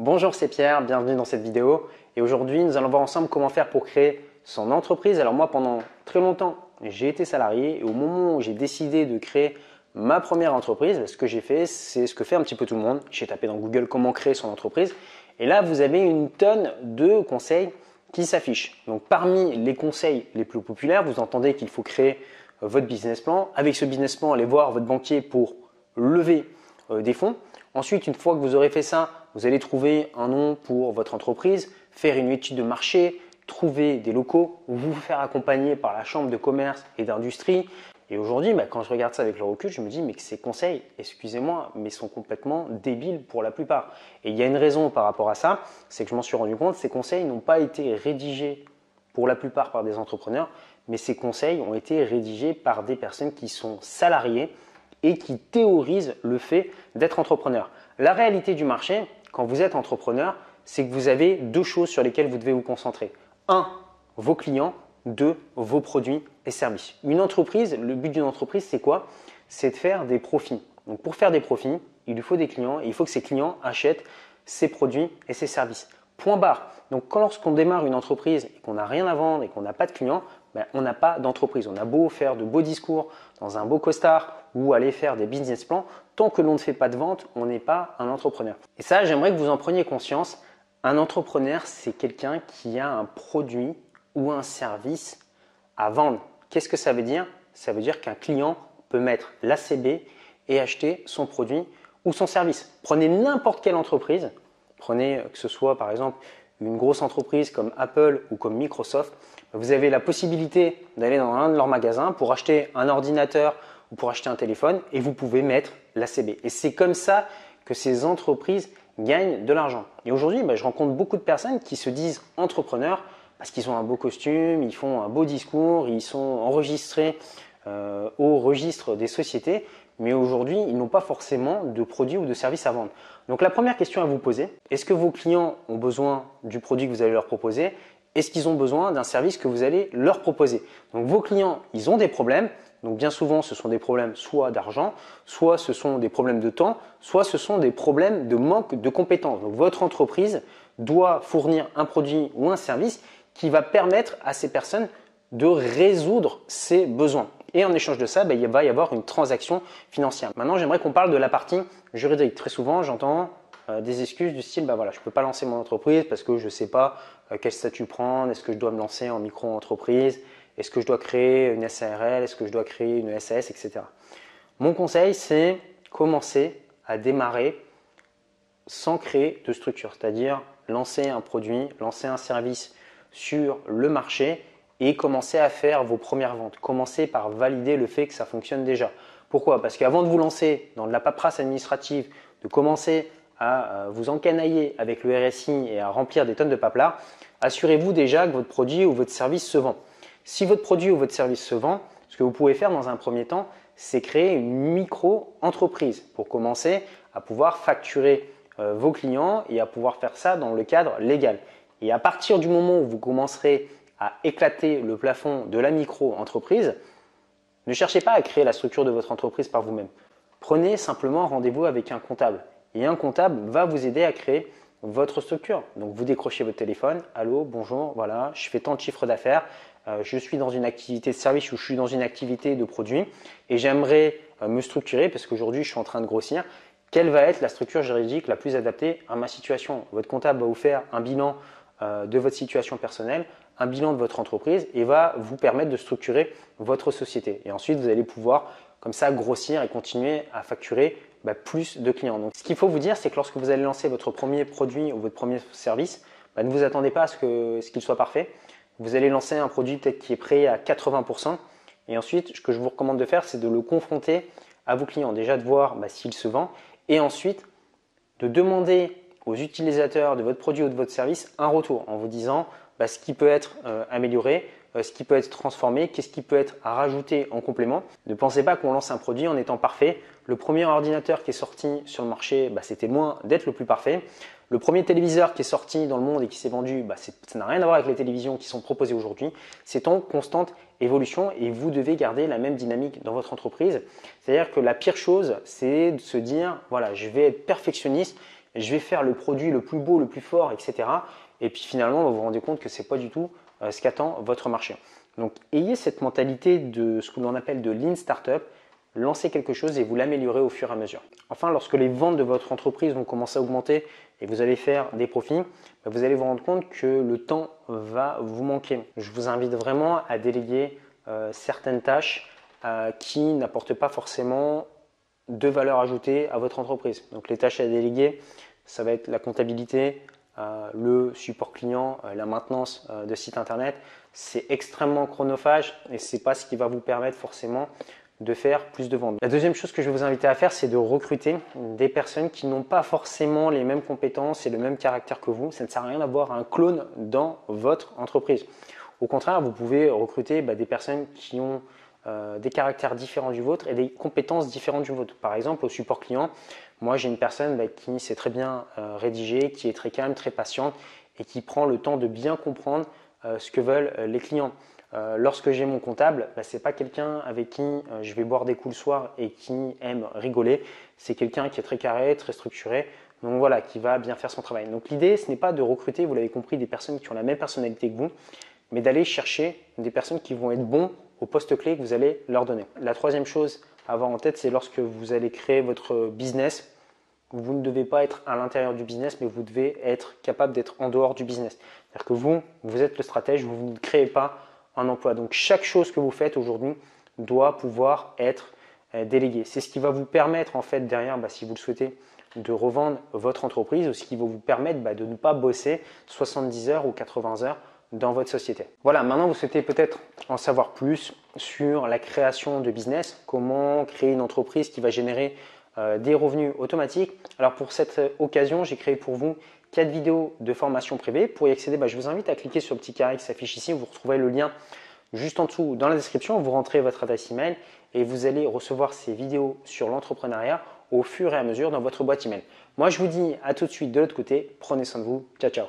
Bonjour, c'est Pierre, bienvenue dans cette vidéo. Et aujourd'hui, nous allons voir ensemble comment faire pour créer son entreprise. Alors moi, pendant très longtemps, j'ai été salarié et au moment où j'ai décidé de créer ma première entreprise, ce que j'ai fait, c'est ce que fait un petit peu tout le monde. J'ai tapé dans Google comment créer son entreprise. Et là, vous avez une tonne de conseils qui s'affichent. Donc parmi les conseils les plus populaires, vous entendez qu'il faut créer votre business plan. Avec ce business plan, allez voir votre banquier pour lever euh, des fonds. Ensuite, une fois que vous aurez fait ça, vous allez trouver un nom pour votre entreprise, faire une étude de marché, trouver des locaux, vous faire accompagner par la chambre de commerce et d'industrie. Et aujourd'hui, bah, quand je regarde ça avec le recul, je me dis mais que ces conseils, excusez-moi, mais sont complètement débiles pour la plupart. Et il y a une raison par rapport à ça, c'est que je m'en suis rendu compte, ces conseils n'ont pas été rédigés pour la plupart par des entrepreneurs, mais ces conseils ont été rédigés par des personnes qui sont salariées et qui théorisent le fait d'être entrepreneur. La réalité du marché, quand vous êtes entrepreneur, c'est que vous avez deux choses sur lesquelles vous devez vous concentrer. Un, vos clients. Deux, vos produits et services. Une entreprise, le but d'une entreprise, c'est quoi? C'est de faire des profits. Donc pour faire des profits, il lui faut des clients et il faut que ces clients achètent ses produits et ses services. Point barre. Donc lorsqu'on démarre une entreprise et qu'on n'a rien à vendre et qu'on n'a pas de clients, ben, on n'a pas d'entreprise. On a beau faire de beaux discours dans un beau costard ou aller faire des business plans, tant que l'on ne fait pas de vente, on n'est pas un entrepreneur. Et ça, j'aimerais que vous en preniez conscience. Un entrepreneur, c'est quelqu'un qui a un produit ou un service à vendre. Qu'est-ce que ça veut dire? Ça veut dire qu'un client peut mettre l'ACB et acheter son produit ou son service. Prenez n'importe quelle entreprise, prenez que ce soit par exemple une grosse entreprise comme Apple ou comme Microsoft, vous avez la possibilité d'aller dans un de leurs magasins pour acheter un ordinateur ou pour acheter un téléphone et vous pouvez mettre l'ACB. Et c'est comme ça que ces entreprises gagnent de l'argent. Et aujourd'hui, bah, je rencontre beaucoup de personnes qui se disent entrepreneurs parce qu'ils ont un beau costume, ils font un beau discours, ils sont enregistrés euh, au registre des sociétés, mais aujourd'hui, ils n'ont pas forcément de produits ou de services à vendre. Donc la première question à vous poser, est-ce que vos clients ont besoin du produit que vous allez leur proposer? Est-ce qu'ils ont besoin d'un service que vous allez leur proposer? Donc vos clients, ils ont des problèmes. Donc bien souvent, ce sont des problèmes soit d'argent, soit ce sont des problèmes de temps, soit ce sont des problèmes de manque de compétences. Donc votre entreprise doit fournir un produit ou un service qui va permettre à ces personnes de résoudre ces besoins. Et en échange de ça, ben, il va y avoir une transaction financière. Maintenant, j'aimerais qu'on parle de la partie juridique. Très souvent, j'entends euh, des excuses du style, bah voilà, je ne peux pas lancer mon entreprise parce que je ne sais pas euh, quel statut prendre, est-ce que je dois me lancer en micro-entreprise, est-ce que je dois créer une SARL, est-ce que je dois créer une SAS, etc. Mon conseil, c'est commencer à démarrer sans créer de structure, c'est-à-dire lancer un produit, lancer un service sur le marché et commencer à faire vos premières ventes. Commencez par valider le fait que ça fonctionne déjà. Pourquoi? Parce qu'avant de vous lancer dans de la paperasse administrative, de commencer à euh, vous encanailler avec le RSI et à remplir des tonnes de papelard, assurez-vous déjà que votre produit ou votre service se vend. Si votre produit ou votre service se vend, ce que vous pouvez faire dans un premier temps, c'est créer une micro-entreprise pour commencer à pouvoir facturer euh, vos clients et à pouvoir faire ça dans le cadre légal. Et à partir du moment où vous commencerez à éclater le plafond de la micro-entreprise, ne cherchez pas à créer la structure de votre entreprise par vous-même. Prenez simplement rendez-vous avec un comptable et un comptable va vous aider à créer votre structure. Donc vous décrochez votre téléphone, allô, bonjour, voilà, je fais tant de chiffres d'affaires, euh, je suis dans une activité de service ou je suis dans une activité de produit et j'aimerais euh, me structurer parce qu'aujourd'hui je suis en train de grossir. Quelle va être la structure juridique la plus adaptée à ma situation? Votre comptable va vous faire un bilan euh, de votre situation personnelle, un bilan de votre entreprise et va vous permettre de structurer votre société. Et ensuite, vous allez pouvoir comme ça grossir et continuer à facturer bah, plus de clients. Donc, ce qu'il faut vous dire, c'est que lorsque vous allez lancer votre premier produit ou votre premier service, bah, ne vous attendez pas à ce qu'il ce soit parfait. Vous allez lancer un produit peut-être qui est prêt à 80%. Et ensuite, ce que je vous recommande de faire, c'est de le confronter à vos clients. Déjà de voir bah, s'il se vend. Et ensuite, de demander aux utilisateurs de votre produit ou de votre service un retour en vous disant ce qui peut être euh, amélioré, euh, ce qui peut être transformé, qu'est-ce qui peut être à rajouter en complément. Ne pensez pas qu'on lance un produit en étant parfait. Le premier ordinateur qui est sorti sur le marché, bah, c'était loin d'être le plus parfait. Le premier téléviseur qui est sorti dans le monde et qui s'est vendu, bah, ça n'a rien à voir avec les télévisions qui sont proposées aujourd'hui. C'est en constante évolution et vous devez garder la même dynamique dans votre entreprise. C'est-à-dire que la pire chose, c'est de se dire, voilà, je vais être perfectionniste je vais faire le produit le plus beau, le plus fort, etc. Et puis finalement, vous vous rendez compte que ce n'est pas du tout euh, ce qu'attend votre marché. Donc ayez cette mentalité de ce que l'on appelle de lean startup, lancez quelque chose et vous l'améliorez au fur et à mesure. Enfin, lorsque les ventes de votre entreprise vont commencer à augmenter et vous allez faire des profits, bah, vous allez vous rendre compte que le temps va vous manquer. Je vous invite vraiment à déléguer euh, certaines tâches euh, qui n'apportent pas forcément de valeur ajoutée à votre entreprise. Donc les tâches à déléguer, ça va être la comptabilité, euh, le support client, la maintenance de site internet. C'est extrêmement chronophage et ce n'est pas ce qui va vous permettre forcément de faire plus de ventes. La deuxième chose que je vais vous inviter à faire, c'est de recruter des personnes qui n'ont pas forcément les mêmes compétences et le même caractère que vous. Ça ne sert à rien d'avoir un clone dans votre entreprise. Au contraire, vous pouvez recruter bah, des personnes qui ont euh, des caractères différents du vôtre et des compétences différentes du vôtre. Par exemple, au support client, moi j'ai une personne bah, qui sait très bien euh, rédiger, qui est très calme, très patiente et qui prend le temps de bien comprendre euh, ce que veulent les clients. Lorsque j'ai mon comptable, bah, ce n'est pas quelqu'un avec qui je vais boire des coups le soir et qui aime rigoler. C'est quelqu'un qui est très carré, très structuré. Donc voilà, qui va bien faire son travail. Donc l'idée, ce n'est pas de recruter, vous l'avez compris, des personnes qui ont la même personnalité que vous, mais d'aller chercher des personnes qui vont être bons au poste clé que vous allez leur donner. La troisième chose à avoir en tête, c'est lorsque vous allez créer votre business, vous ne devez pas être à l'intérieur du business, mais vous devez être capable d'être en dehors du business. C'est-à-dire que vous, vous êtes le stratège, vous ne créez pas emploi. Donc chaque chose que vous faites aujourd'hui doit pouvoir être euh, déléguée. C'est ce qui va vous permettre en fait derrière, bah, si vous le souhaitez, de revendre votre entreprise ou ce qui va vous permettre bah, de ne pas bosser 70 heures ou 80 heures dans votre société. Voilà, maintenant vous souhaitez peut-être en savoir plus sur la création de business, comment créer une entreprise qui va générer euh, des revenus automatiques. Alors pour cette occasion, j'ai créé pour vous quatre vidéos de formation privée. Pour y accéder, bah, je vous invite à cliquer sur le petit carré qui s'affiche ici. Vous retrouverez le lien juste en dessous dans la description. Vous rentrez votre adresse email et vous allez recevoir ces vidéos sur l'entrepreneuriat au fur et à mesure dans votre boîte email. Moi, je vous dis à tout de suite de l'autre côté. Prenez soin de vous. Ciao, ciao.